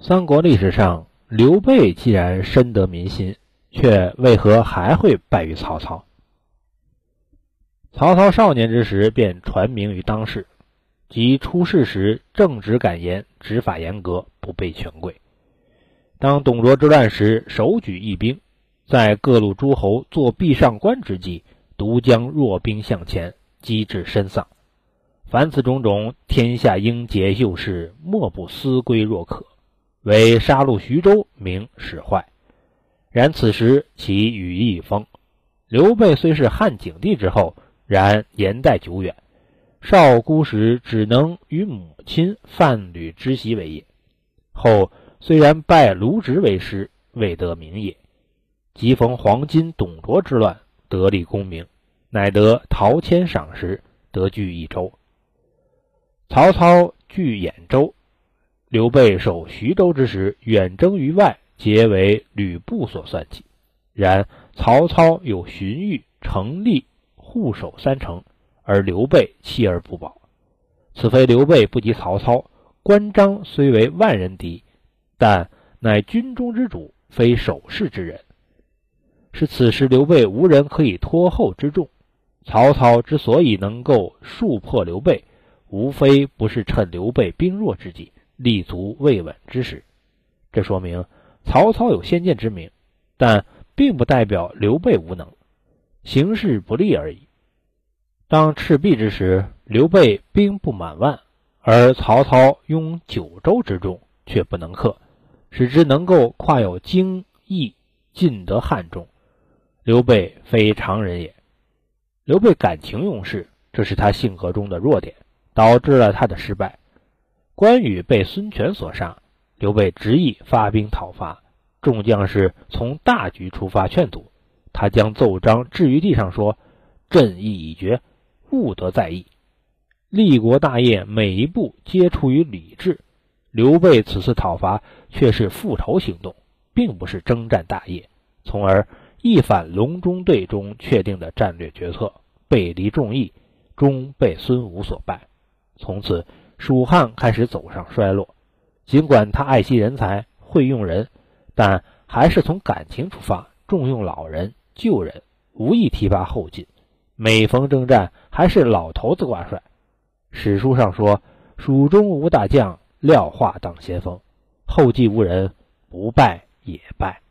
三国历史上，刘备既然深得民心，却为何还会败于曹操？曹操少年之时便传名于当世，即出世时正直敢言，执法严格，不背权贵。当董卓之乱时，手举义兵，在各路诸侯作壁上观之际，独将弱兵向前，击至身丧。凡此种种，天下英杰秀士，莫不思归若渴。为杀戮徐州，名使坏。然此时其羽翼已丰。刘备虽是汉景帝之后，然年代久远，少孤时只能与母亲范吕之席为业。后虽然拜卢植为师，未得名也。即逢黄巾董卓之乱，得立功名，乃得陶谦赏识，得据益州。曹操据兖州。刘备守徐州之时，远征于外，皆为吕布所算计。然曹操有荀彧、程立护守三城，而刘备弃而不保。此非刘备不及曹操，关张虽为万人敌，但乃军中之主，非守势之人。是此时刘备无人可以托后之重。曹操之所以能够数破刘备，无非不是趁刘备兵弱之际。立足未稳之时，这说明曹操有先见之明，但并不代表刘备无能，形势不利而已。当赤壁之时，刘备兵不满万，而曹操拥九州之众，却不能克，使之能够跨有荆益进得汉中。刘备非常人也。刘备感情用事，这是他性格中的弱点，导致了他的失败。关羽被孙权所杀，刘备执意发兵讨伐，众将士从大局出发劝阻，他将奏章置于地上说：“朕意已决，勿得再议。”立国大业每一步皆出于理智，刘备此次讨伐却是复仇行动，并不是征战大业，从而一反隆中对中确定的战略决策，背离众议，终被孙武所败，从此。蜀汉开始走上衰落，尽管他爱惜人才、会用人，但还是从感情出发，重用老人、旧人，无意提拔后进。每逢征战，还是老头子挂帅。史书上说：“蜀中无大将，廖化当先锋。”后继无人，不败也败。